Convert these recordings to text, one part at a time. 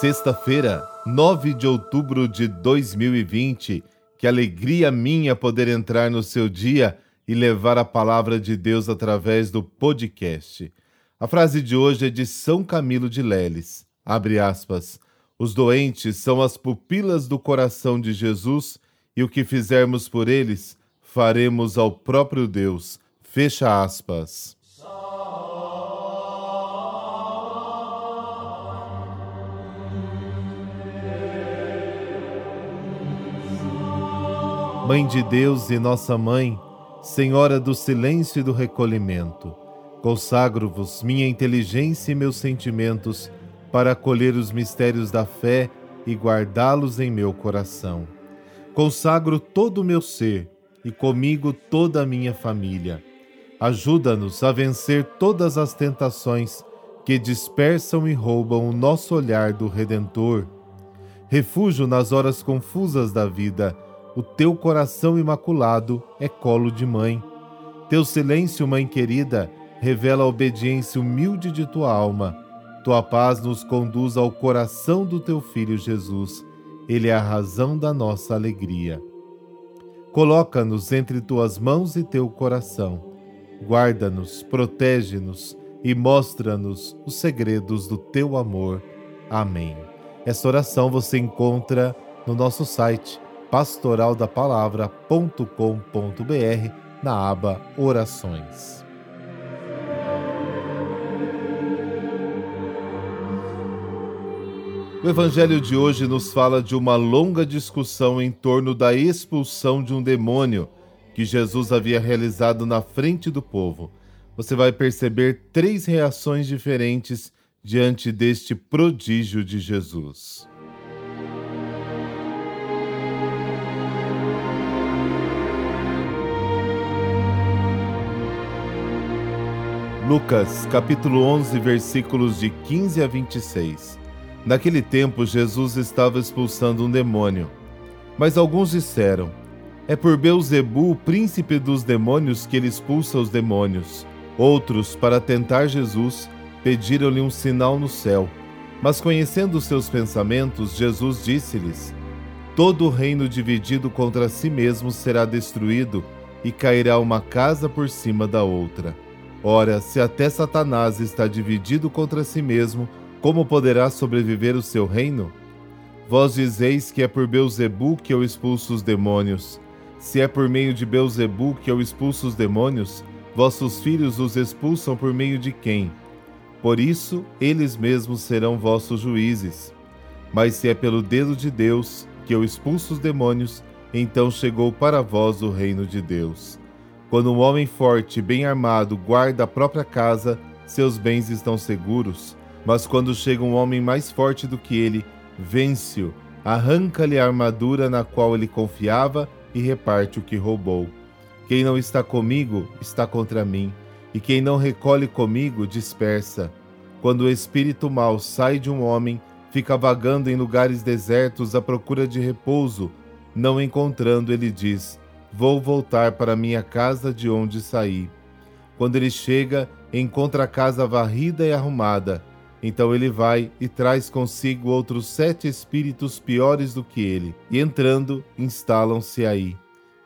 Sexta-feira, 9 de outubro de 2020. Que alegria minha poder entrar no seu dia e levar a palavra de Deus através do podcast. A frase de hoje é de São Camilo de Leles. Abre aspas. Os doentes são as pupilas do coração de Jesus e o que fizermos por eles, faremos ao próprio Deus. Fecha aspas. Mãe de Deus e nossa mãe, Senhora do silêncio e do recolhimento, consagro-vos minha inteligência e meus sentimentos para acolher os mistérios da fé e guardá-los em meu coração. Consagro todo o meu ser e comigo toda a minha família. Ajuda-nos a vencer todas as tentações que dispersam e roubam o nosso olhar do Redentor. Refúgio nas horas confusas da vida o teu coração imaculado é colo de mãe. Teu silêncio, mãe querida, revela a obediência humilde de tua alma. Tua paz nos conduz ao coração do teu filho Jesus. Ele é a razão da nossa alegria. Coloca-nos entre tuas mãos e teu coração. Guarda-nos, protege-nos e mostra-nos os segredos do teu amor. Amém. Esta oração você encontra no nosso site pastoraldapalavra.com.br na aba Orações. O Evangelho de hoje nos fala de uma longa discussão em torno da expulsão de um demônio que Jesus havia realizado na frente do povo. Você vai perceber três reações diferentes diante deste prodígio de Jesus. Lucas, capítulo 11, versículos de 15 a 26. Naquele tempo, Jesus estava expulsando um demônio. Mas alguns disseram: É por Beuzebu, príncipe dos demônios, que ele expulsa os demônios. Outros, para tentar Jesus, pediram-lhe um sinal no céu. Mas conhecendo seus pensamentos, Jesus disse-lhes: Todo reino dividido contra si mesmo será destruído, e cairá uma casa por cima da outra. Ora, se até Satanás está dividido contra si mesmo, como poderá sobreviver o seu reino? Vós dizeis que é por Beuzebu que eu expulso os demônios. Se é por meio de Beuzebu que eu expulso os demônios, vossos filhos os expulsam por meio de quem? Por isso, eles mesmos serão vossos juízes. Mas se é pelo dedo de Deus que eu expulso os demônios, então chegou para vós o reino de Deus. Quando um homem forte e bem armado guarda a própria casa, seus bens estão seguros. Mas quando chega um homem mais forte do que ele, vence-o, arranca-lhe a armadura na qual ele confiava e reparte o que roubou. Quem não está comigo está contra mim, e quem não recolhe comigo dispersa. Quando o espírito mau sai de um homem, fica vagando em lugares desertos à procura de repouso, não encontrando, ele diz: Vou voltar para minha casa de onde saí. Quando ele chega, encontra a casa varrida e arrumada. Então ele vai e traz consigo outros sete espíritos piores do que ele, e entrando, instalam-se aí.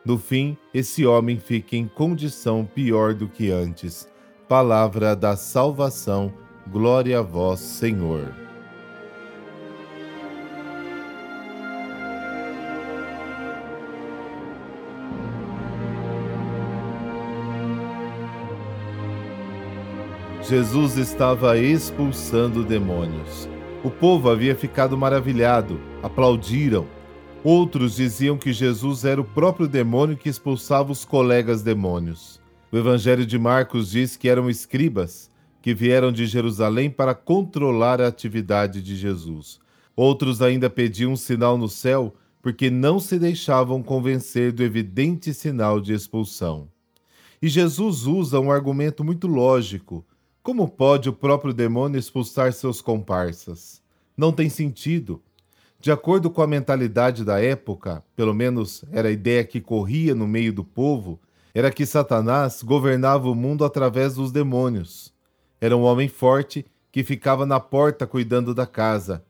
No fim, esse homem fica em condição pior do que antes. Palavra da salvação, glória a vós, Senhor. Jesus estava expulsando demônios. O povo havia ficado maravilhado, aplaudiram. Outros diziam que Jesus era o próprio demônio que expulsava os colegas demônios. O Evangelho de Marcos diz que eram escribas que vieram de Jerusalém para controlar a atividade de Jesus. Outros ainda pediam um sinal no céu porque não se deixavam convencer do evidente sinal de expulsão. E Jesus usa um argumento muito lógico como pode o próprio demônio expulsar seus comparsas? Não tem sentido. De acordo com a mentalidade da época, pelo menos era a ideia que corria no meio do povo, era que Satanás governava o mundo através dos demônios. Era um homem forte que ficava na porta cuidando da casa.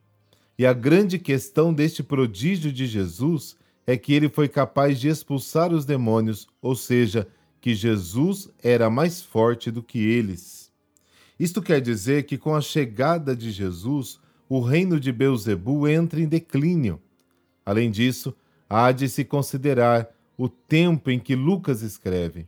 E a grande questão deste prodígio de Jesus é que ele foi capaz de expulsar os demônios, ou seja, que Jesus era mais forte do que eles. Isto quer dizer que com a chegada de Jesus, o reino de Beuzebu entra em declínio. Além disso, há de se considerar o tempo em que Lucas escreve.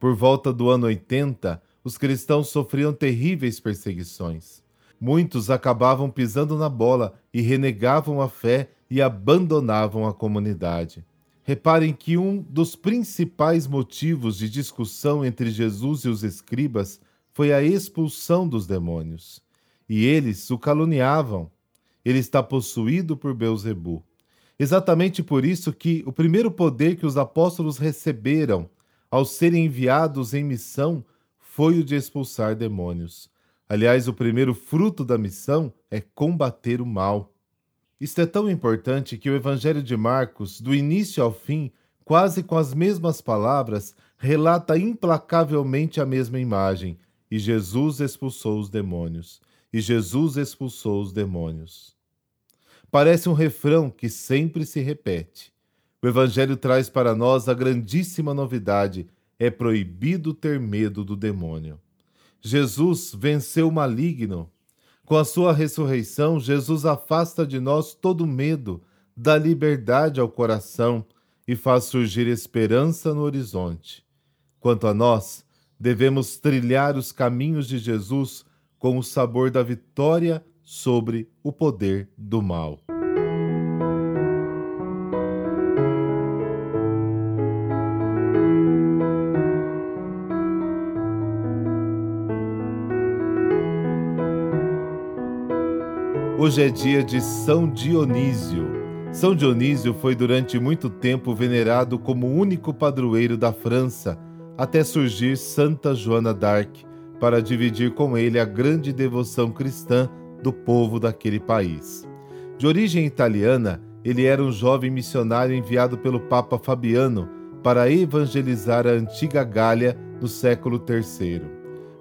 Por volta do ano 80, os cristãos sofriam terríveis perseguições. Muitos acabavam pisando na bola e renegavam a fé e abandonavam a comunidade. Reparem que um dos principais motivos de discussão entre Jesus e os escribas foi a expulsão dos demônios. E eles o caluniavam. Ele está possuído por Beuzebu. Exatamente por isso que o primeiro poder que os apóstolos receberam ao serem enviados em missão foi o de expulsar demônios. Aliás, o primeiro fruto da missão é combater o mal. Isto é tão importante que o Evangelho de Marcos, do início ao fim, quase com as mesmas palavras, relata implacavelmente a mesma imagem. E Jesus expulsou os demônios. E Jesus expulsou os demônios. Parece um refrão que sempre se repete. O Evangelho traz para nós a grandíssima novidade: é proibido ter medo do demônio. Jesus venceu o maligno com a sua ressurreição, Jesus afasta de nós todo medo, dá liberdade ao coração e faz surgir esperança no horizonte. Quanto a nós, devemos trilhar os caminhos de Jesus com o sabor da vitória sobre o poder do mal. Hoje é dia de São Dionísio. São Dionísio foi durante muito tempo venerado como único padroeiro da França, até surgir Santa Joana d'Arc, para dividir com ele a grande devoção cristã do povo daquele país. De origem italiana, ele era um jovem missionário enviado pelo Papa Fabiano para evangelizar a antiga Gália no século III.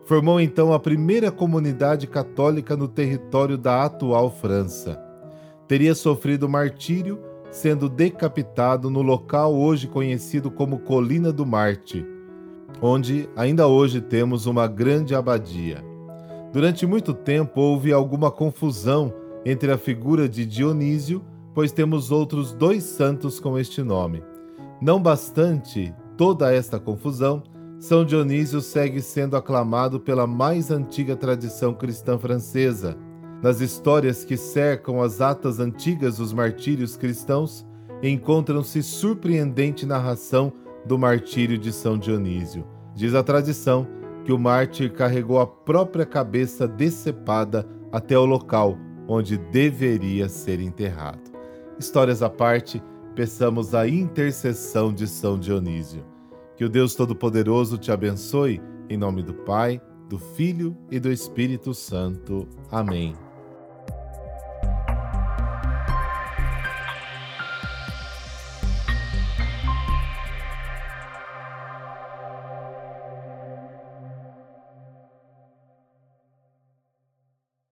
Formou então a primeira comunidade católica no território da atual França. Teria sofrido martírio, sendo decapitado no local hoje conhecido como Colina do Marte, onde ainda hoje temos uma grande abadia. Durante muito tempo houve alguma confusão entre a figura de Dionísio, pois temos outros dois santos com este nome. Não bastante toda esta confusão, são Dionísio segue sendo aclamado pela mais antiga tradição cristã francesa. Nas histórias que cercam as atas antigas dos martírios cristãos, encontram-se surpreendente narração do martírio de São Dionísio. Diz a tradição que o mártir carregou a própria cabeça decepada até o local onde deveria ser enterrado. Histórias à parte, peçamos a intercessão de São Dionísio. Que o Deus Todo-Poderoso te abençoe, em nome do Pai, do Filho e do Espírito Santo. Amém.